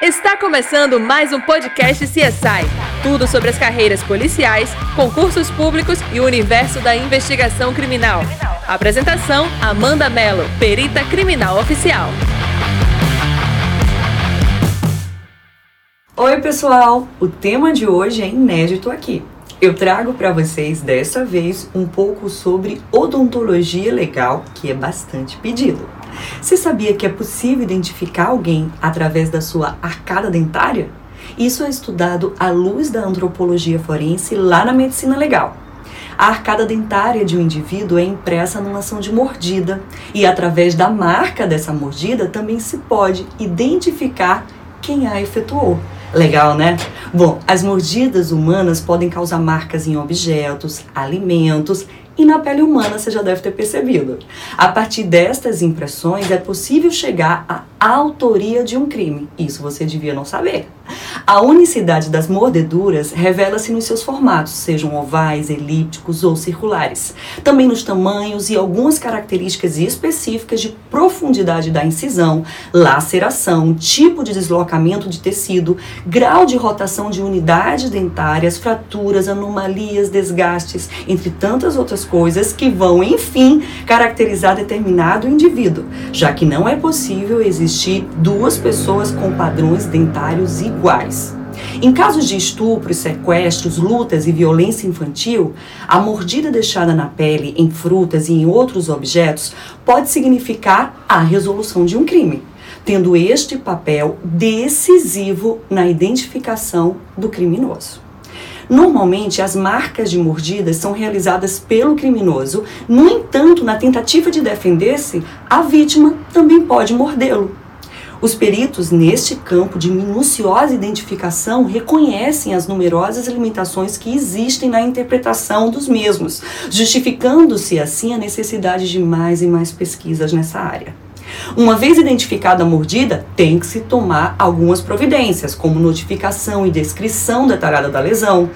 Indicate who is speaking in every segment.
Speaker 1: Está começando mais um podcast CSI. Tudo sobre as carreiras policiais, concursos públicos e o universo da investigação criminal. Apresentação: Amanda Mello, perita criminal oficial.
Speaker 2: Oi, pessoal! O tema de hoje é inédito aqui. Eu trago para vocês dessa vez um pouco sobre odontologia legal, que é bastante pedido. Você sabia que é possível identificar alguém através da sua arcada dentária? Isso é estudado à luz da antropologia forense lá na medicina legal. A arcada dentária de um indivíduo é impressa numa ação de mordida e através da marca dessa mordida também se pode identificar quem a efetuou. Legal, né? Bom, as mordidas humanas podem causar marcas em objetos, alimentos e na pele humana, você já deve ter percebido. A partir destas impressões, é possível chegar à autoria de um crime. Isso você devia não saber. A unicidade das mordeduras revela-se nos seus formatos, sejam ovais, elípticos ou circulares. Também nos tamanhos e algumas características específicas de profundidade da incisão, laceração, tipo de deslocamento de tecido, grau de rotação de unidades dentárias, fraturas, anomalias, desgastes, entre tantas outras coisas que vão, enfim, caracterizar determinado indivíduo, já que não é possível existir duas pessoas com padrões dentários iguais. Em casos de estupros, sequestros, lutas e violência infantil, a mordida deixada na pele, em frutas e em outros objetos pode significar a resolução de um crime, tendo este papel decisivo na identificação do criminoso. Normalmente, as marcas de mordidas são realizadas pelo criminoso. No entanto, na tentativa de defender-se, a vítima também pode mordê-lo. Os peritos, neste campo de minuciosa identificação, reconhecem as numerosas limitações que existem na interpretação dos mesmos, justificando-se assim a necessidade de mais e mais pesquisas nessa área. Uma vez identificada a mordida, tem que se tomar algumas providências, como notificação e descrição detalhada da lesão,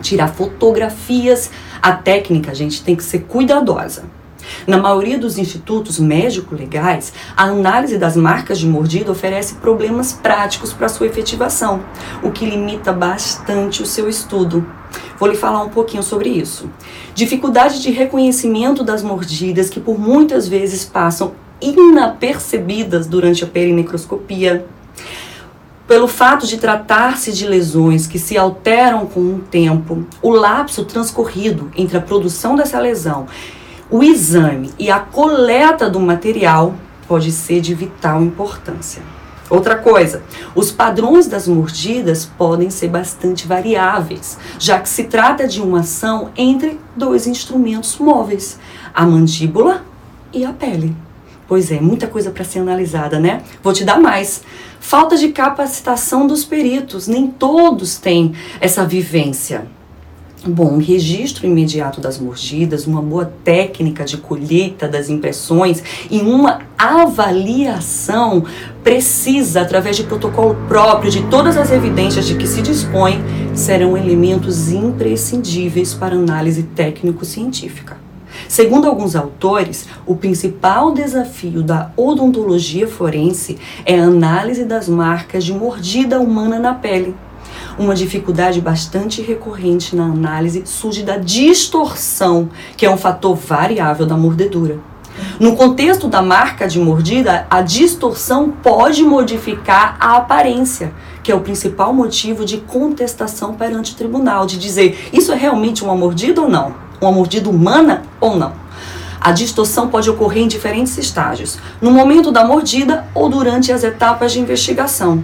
Speaker 2: tirar fotografias. A técnica, gente, tem que ser cuidadosa. Na maioria dos institutos médico-legais, a análise das marcas de mordida oferece problemas práticos para sua efetivação, o que limita bastante o seu estudo. Vou lhe falar um pouquinho sobre isso. Dificuldade de reconhecimento das mordidas que por muitas vezes passam inapercebidas durante a perinecroscopia. Pelo fato de tratar-se de lesões que se alteram com o tempo, o lapso transcorrido entre a produção dessa lesão, o exame e a coleta do material pode ser de vital importância. Outra coisa, os padrões das mordidas podem ser bastante variáveis, já que se trata de uma ação entre dois instrumentos móveis, a mandíbula e a pele. Pois é, muita coisa para ser analisada, né? Vou te dar mais. Falta de capacitação dos peritos, nem todos têm essa vivência. Bom, registro imediato das mordidas, uma boa técnica de colheita das impressões e uma avaliação precisa, através de protocolo próprio, de todas as evidências de que se dispõe, serão elementos imprescindíveis para análise técnico-científica. Segundo alguns autores, o principal desafio da odontologia forense é a análise das marcas de mordida humana na pele uma dificuldade bastante recorrente na análise surge da distorção, que é um fator variável da mordedura. No contexto da marca de mordida, a distorção pode modificar a aparência, que é o principal motivo de contestação perante o tribunal, de dizer isso é realmente uma mordida ou não? Uma mordida humana ou não? A distorção pode ocorrer em diferentes estágios, no momento da mordida ou durante as etapas de investigação.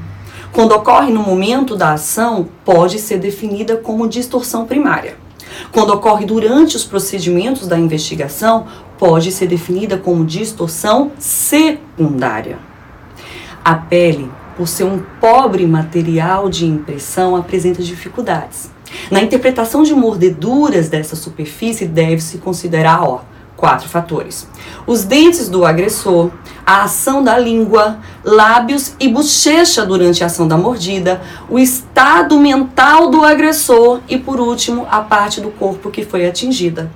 Speaker 2: Quando ocorre no momento da ação, pode ser definida como distorção primária. Quando ocorre durante os procedimentos da investigação, pode ser definida como distorção secundária. A pele, por ser um pobre material de impressão, apresenta dificuldades. Na interpretação de mordeduras dessa superfície, deve-se considerar ó, quatro fatores: os dentes do agressor, a ação da língua, lábios e bochecha durante a ação da mordida, o estado mental do agressor e, por último, a parte do corpo que foi atingida.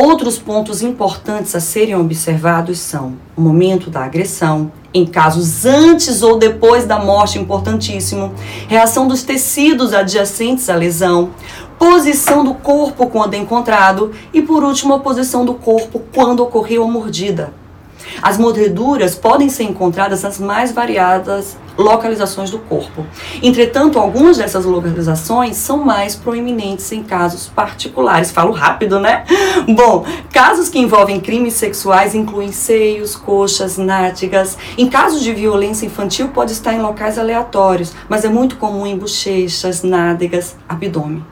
Speaker 2: Outros pontos importantes a serem observados são o momento da agressão, em casos antes ou depois da morte, importantíssimo, reação dos tecidos adjacentes à lesão, posição do corpo quando encontrado e, por último, a posição do corpo quando ocorreu a mordida. As mordeduras podem ser encontradas nas mais variadas localizações do corpo. Entretanto, algumas dessas localizações são mais proeminentes em casos particulares. Falo rápido, né? Bom, casos que envolvem crimes sexuais incluem seios, coxas, nádegas. Em casos de violência infantil, pode estar em locais aleatórios, mas é muito comum em bochechas, nádegas, abdômen.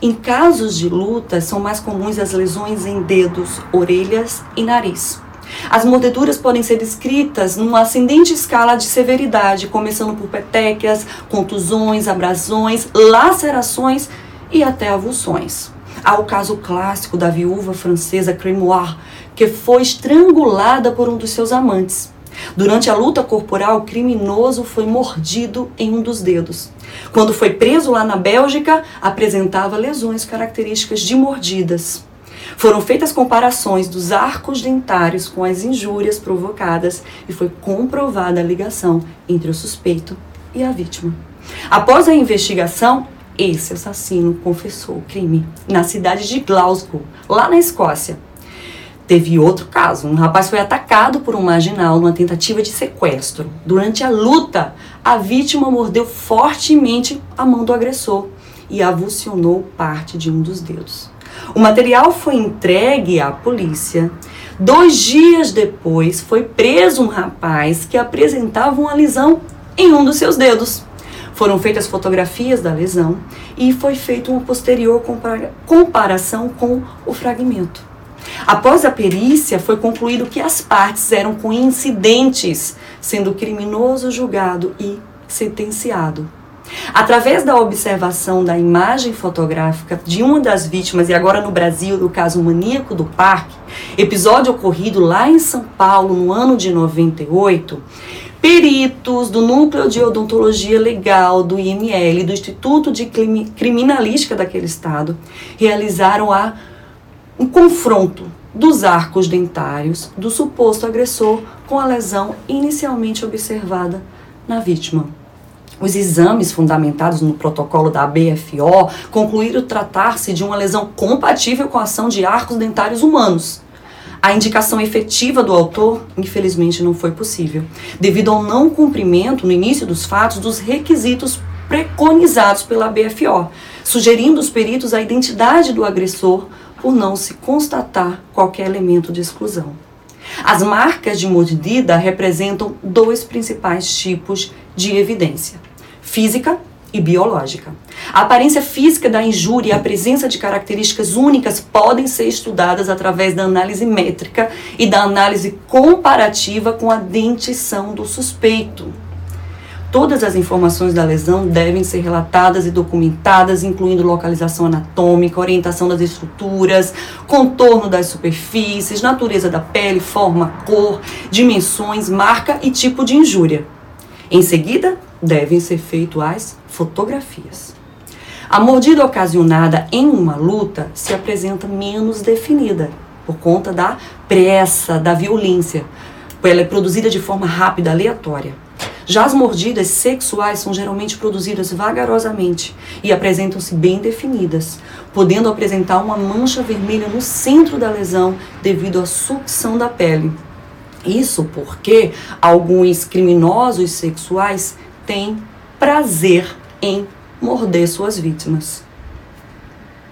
Speaker 2: Em casos de luta, são mais comuns as lesões em dedos, orelhas e nariz. As mordeduras podem ser descritas numa ascendente escala de severidade, começando por petequias, contusões, abrasões, lacerações e até avulsões. Há o caso clássico da viúva francesa Cremoire, que foi estrangulada por um dos seus amantes. Durante a luta corporal, o criminoso foi mordido em um dos dedos. Quando foi preso lá na Bélgica, apresentava lesões características de mordidas. Foram feitas comparações dos arcos dentários com as injúrias provocadas e foi comprovada a ligação entre o suspeito e a vítima. Após a investigação, esse assassino confessou o crime na cidade de Glasgow, lá na Escócia. Teve outro caso. Um rapaz foi atacado por um marginal numa tentativa de sequestro. Durante a luta, a vítima mordeu fortemente a mão do agressor e avulsionou parte de um dos dedos. O material foi entregue à polícia. Dois dias depois, foi preso um rapaz que apresentava uma lesão em um dos seus dedos. Foram feitas fotografias da lesão e foi feita uma posterior comparação com o fragmento. Após a perícia, foi concluído que as partes eram coincidentes, sendo o criminoso julgado e sentenciado. Através da observação da imagem fotográfica de uma das vítimas, e agora no Brasil, do caso maníaco do parque, episódio ocorrido lá em São Paulo no ano de 98, peritos do Núcleo de Odontologia Legal do IML, do Instituto de Criminalística daquele estado, realizaram a, um confronto dos arcos dentários do suposto agressor com a lesão inicialmente observada na vítima. Os exames fundamentados no protocolo da BFO concluíram tratar-se de uma lesão compatível com a ação de arcos dentários humanos. A indicação efetiva do autor, infelizmente, não foi possível, devido ao não cumprimento, no início dos fatos, dos requisitos preconizados pela BFO, sugerindo os peritos a identidade do agressor por não se constatar qualquer elemento de exclusão. As marcas de mordida representam dois principais tipos de evidência: física e biológica. A aparência física da injúria e a presença de características únicas podem ser estudadas através da análise métrica e da análise comparativa com a dentição do suspeito. Todas as informações da lesão devem ser relatadas e documentadas, incluindo localização anatômica, orientação das estruturas, contorno das superfícies, natureza da pele, forma, cor, dimensões, marca e tipo de injúria. Em seguida, devem ser feitas as fotografias. A mordida ocasionada em uma luta se apresenta menos definida por conta da pressa, da violência. Ela é produzida de forma rápida, aleatória. Já as mordidas sexuais são geralmente produzidas vagarosamente e apresentam-se bem definidas, podendo apresentar uma mancha vermelha no centro da lesão devido à sucção da pele. Isso porque alguns criminosos sexuais têm prazer em morder suas vítimas.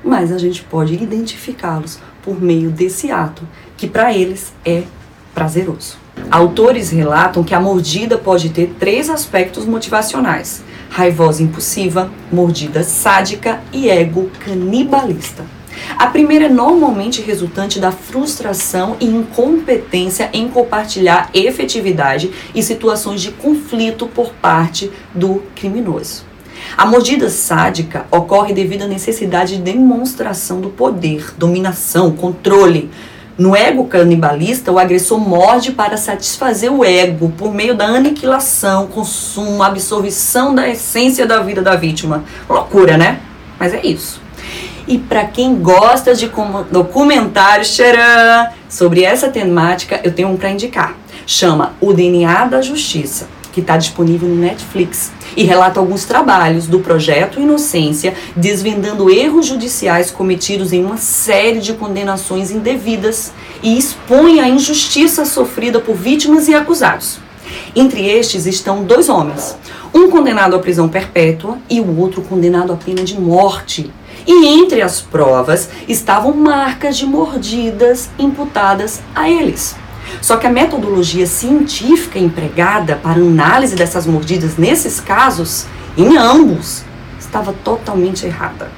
Speaker 2: Mas a gente pode identificá-los por meio desse ato, que para eles é prazeroso. Autores relatam que a mordida pode ter três aspectos motivacionais: raivosa impulsiva, mordida sádica e ego canibalista. A primeira é normalmente resultante da frustração e incompetência em compartilhar efetividade e situações de conflito por parte do criminoso. A mordida sádica ocorre devido à necessidade de demonstração do poder, dominação, controle. No ego canibalista, o agressor morde para satisfazer o ego por meio da aniquilação, consumo, absorção da essência da vida da vítima. Loucura, né? Mas é isso. E para quem gosta de documentários tcharam, sobre essa temática, eu tenho um para indicar. Chama O DNA da Justiça, que está disponível no Netflix e relata alguns trabalhos do projeto Inocência, desvendando erros judiciais cometidos em uma série de condenações indevidas e expõe a injustiça sofrida por vítimas e acusados. Entre estes estão dois homens, um condenado à prisão perpétua e o outro condenado à pena de morte. E entre as provas estavam marcas de mordidas imputadas a eles. Só que a metodologia científica empregada para análise dessas mordidas nesses casos, em ambos, estava totalmente errada.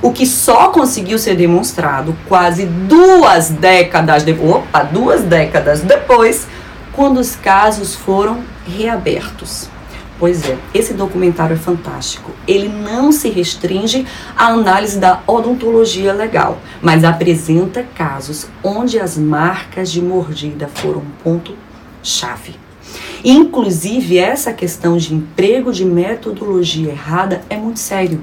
Speaker 2: O que só conseguiu ser demonstrado quase duas décadas opa, duas décadas depois, quando os casos foram reabertos. Pois é, esse documentário é fantástico. Ele não se restringe à análise da odontologia legal, mas apresenta casos onde as marcas de mordida foram um ponto chave. Inclusive, essa questão de emprego de metodologia errada é muito sério.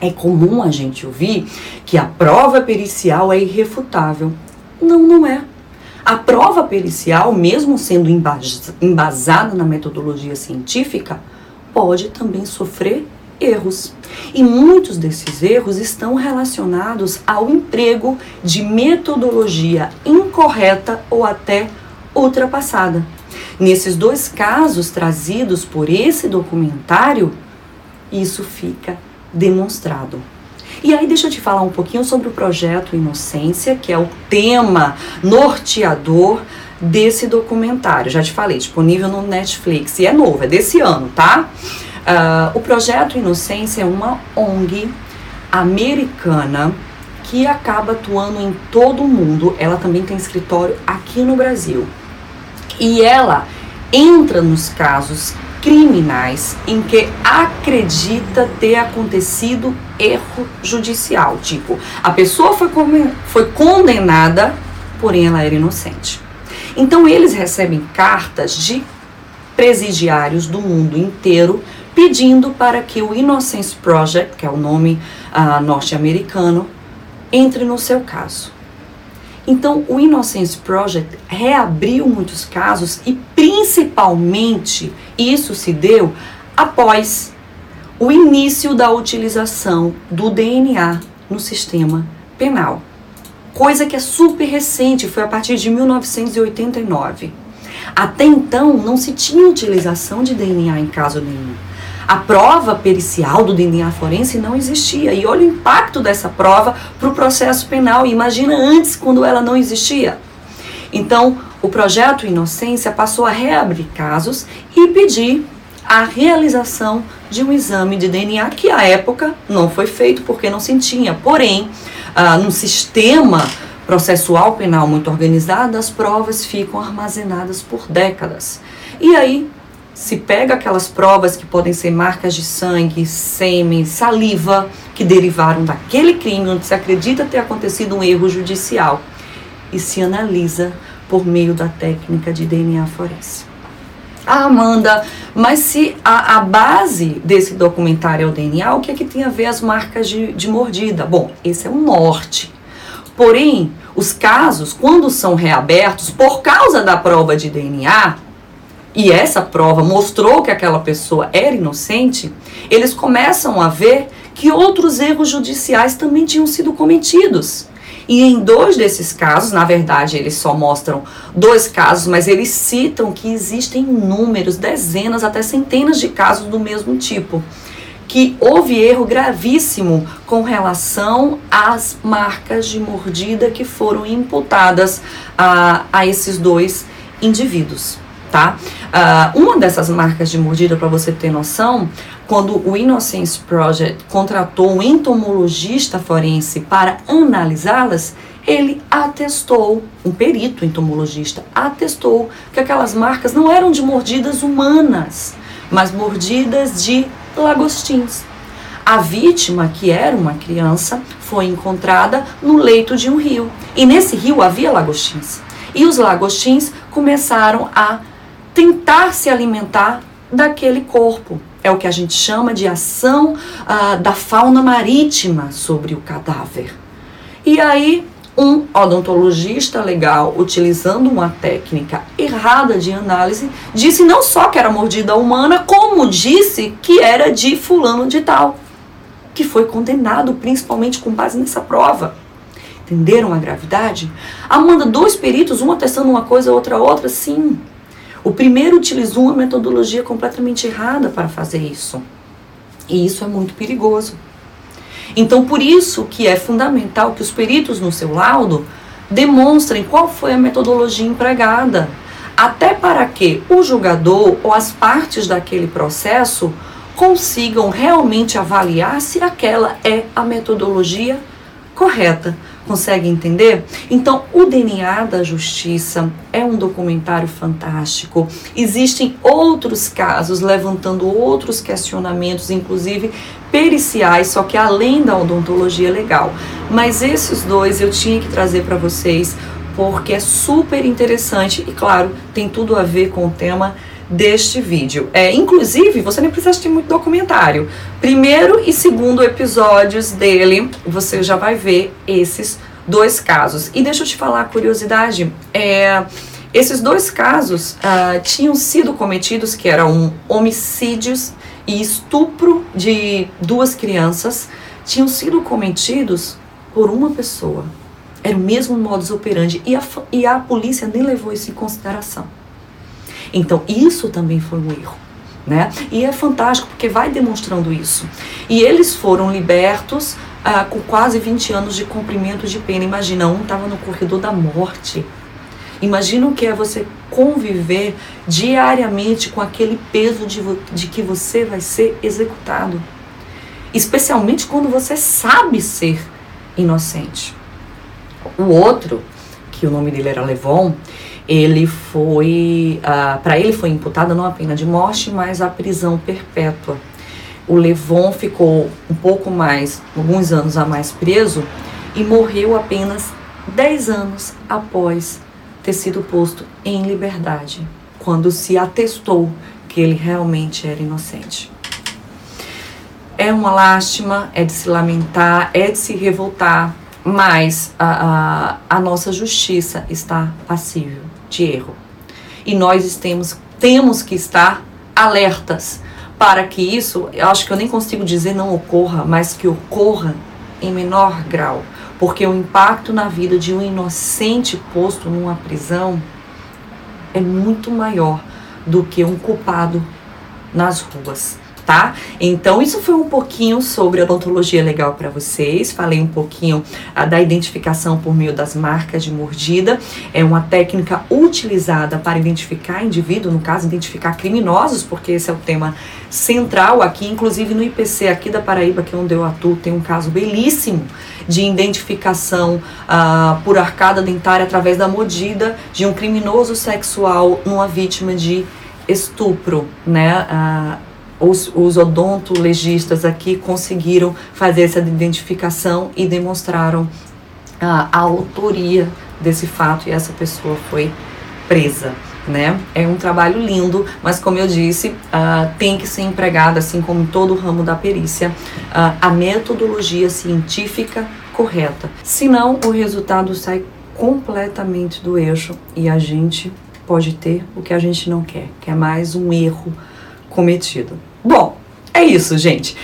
Speaker 2: É comum a gente ouvir que a prova pericial é irrefutável. Não, não é. A prova pericial, mesmo sendo embasada na metodologia científica, pode também sofrer erros. E muitos desses erros estão relacionados ao emprego de metodologia incorreta ou até ultrapassada. Nesses dois casos trazidos por esse documentário, isso fica demonstrado. E aí deixa eu te falar um pouquinho sobre o projeto Inocência, que é o tema norteador desse documentário. Já te falei, disponível no Netflix. E é novo, é desse ano, tá? Uh, o projeto Inocência é uma ONG americana que acaba atuando em todo o mundo. Ela também tem escritório aqui no Brasil. E ela entra nos casos criminais em que acredita ter acontecido erro judicial. Tipo, a pessoa foi, foi condenada, porém ela era inocente. Então eles recebem cartas de presidiários do mundo inteiro pedindo para que o Innocence Project, que é o nome uh, norte-americano, entre no seu caso. Então, o Innocence Project reabriu muitos casos e, principalmente, isso se deu após o início da utilização do DNA no sistema penal. Coisa que é super recente, foi a partir de 1989. Até então, não se tinha utilização de DNA em caso nenhum. A prova pericial do DNA forense não existia. E olha o impacto dessa prova para o processo penal. Imagina antes, quando ela não existia. Então, o projeto Inocência passou a reabrir casos e pedir a realização de um exame de DNA que à época não foi feito porque não se tinha. Porém, ah, num sistema processual penal muito organizado, as provas ficam armazenadas por décadas. E aí se pega aquelas provas que podem ser marcas de sangue, sêmen, saliva, que derivaram daquele crime onde se acredita ter acontecido um erro judicial e se analisa por meio da técnica de DNA forense. Ah, Amanda, mas se a, a, base desse documentário é o DNA, o que é que tem a ver as marcas de, de mordida? Bom, esse é o norte. Porém, os casos, quando são reabertos, por causa da prova de DNA, e essa prova mostrou que aquela pessoa era inocente, eles começam a ver que outros erros judiciais também tinham sido cometidos. E em dois desses casos, na verdade, eles só mostram dois casos, mas eles citam que existem números, dezenas, até centenas de casos do mesmo tipo. Que houve erro gravíssimo com relação às marcas de mordida que foram imputadas a, a esses dois indivíduos tá? Uh, uma dessas marcas de mordida, para você ter noção, quando o Innocence Project contratou um entomologista forense para analisá-las, ele atestou, um perito entomologista atestou que aquelas marcas não eram de mordidas humanas, mas mordidas de lagostins. A vítima, que era uma criança, foi encontrada no leito de um rio. E nesse rio havia lagostins. E os lagostins começaram a tentar se alimentar daquele corpo. é o que a gente chama de ação ah, da fauna marítima sobre o cadáver. E aí, um odontologista legal, utilizando uma técnica errada de análise, disse não só que era mordida humana, como disse que era de fulano de tal, que foi condenado principalmente com base nessa prova. Entenderam a gravidade? Amanda, dois peritos, um atestando uma coisa, outra outra, sim. O primeiro utilizou uma metodologia completamente errada para fazer isso. E isso é muito perigoso. Então, por isso que é fundamental que os peritos no seu laudo demonstrem qual foi a metodologia empregada, até para que o julgador ou as partes daquele processo consigam realmente avaliar se aquela é a metodologia correta. Consegue entender? Então, o DNA da Justiça é um documentário fantástico. Existem outros casos levantando outros questionamentos, inclusive periciais, só que além da odontologia legal. Mas esses dois eu tinha que trazer para vocês porque é super interessante e, claro, tem tudo a ver com o tema deste vídeo. É, inclusive, você nem precisa assistir muito documentário. Primeiro e segundo episódios dele, você já vai ver esses dois casos. E deixa eu te falar a curiosidade, é, esses dois casos uh, tinham sido cometidos, que eram homicídios e estupro de duas crianças, tinham sido cometidos por uma pessoa. Era o mesmo modus operandi e a, e a polícia nem levou isso em consideração. Então, isso também foi um erro. Né? E é fantástico porque vai demonstrando isso. E eles foram libertos ah, com quase 20 anos de cumprimento de pena. Imagina, um estava no corredor da morte. Imagina o que é você conviver diariamente com aquele peso de, de que você vai ser executado. Especialmente quando você sabe ser inocente. O outro, que o nome dele era Levon, ele foi, para ele foi imputada não a pena de morte, mas a prisão perpétua. O Levon ficou um pouco mais, alguns anos a mais preso e morreu apenas 10 anos após ter sido posto em liberdade, quando se atestou que ele realmente era inocente. É uma lástima, é de se lamentar, é de se revoltar, mas a, a, a nossa justiça está passível de erro. E nós temos, temos que estar alertas para que isso, eu acho que eu nem consigo dizer não ocorra, mas que ocorra em menor grau. Porque o impacto na vida de um inocente posto numa prisão é muito maior do que um culpado nas ruas tá? Então, isso foi um pouquinho sobre odontologia legal para vocês. Falei um pouquinho ah, da identificação por meio das marcas de mordida. É uma técnica utilizada para identificar indivíduo, no caso, identificar criminosos, porque esse é o tema central aqui. Inclusive, no IPC aqui da Paraíba, que é onde eu atuo, tem um caso belíssimo de identificação ah, por arcada dentária através da mordida de um criminoso sexual numa vítima de estupro, né? Ah, os, os odontologistas aqui conseguiram fazer essa identificação e demonstraram a, a autoria desse fato e essa pessoa foi presa. Né? É um trabalho lindo, mas como eu disse, uh, tem que ser empregada, assim como em todo o ramo da perícia, uh, a metodologia científica correta. Senão, o resultado sai completamente do eixo e a gente pode ter o que a gente não quer, que é mais um erro cometido. Bom, é isso, gente.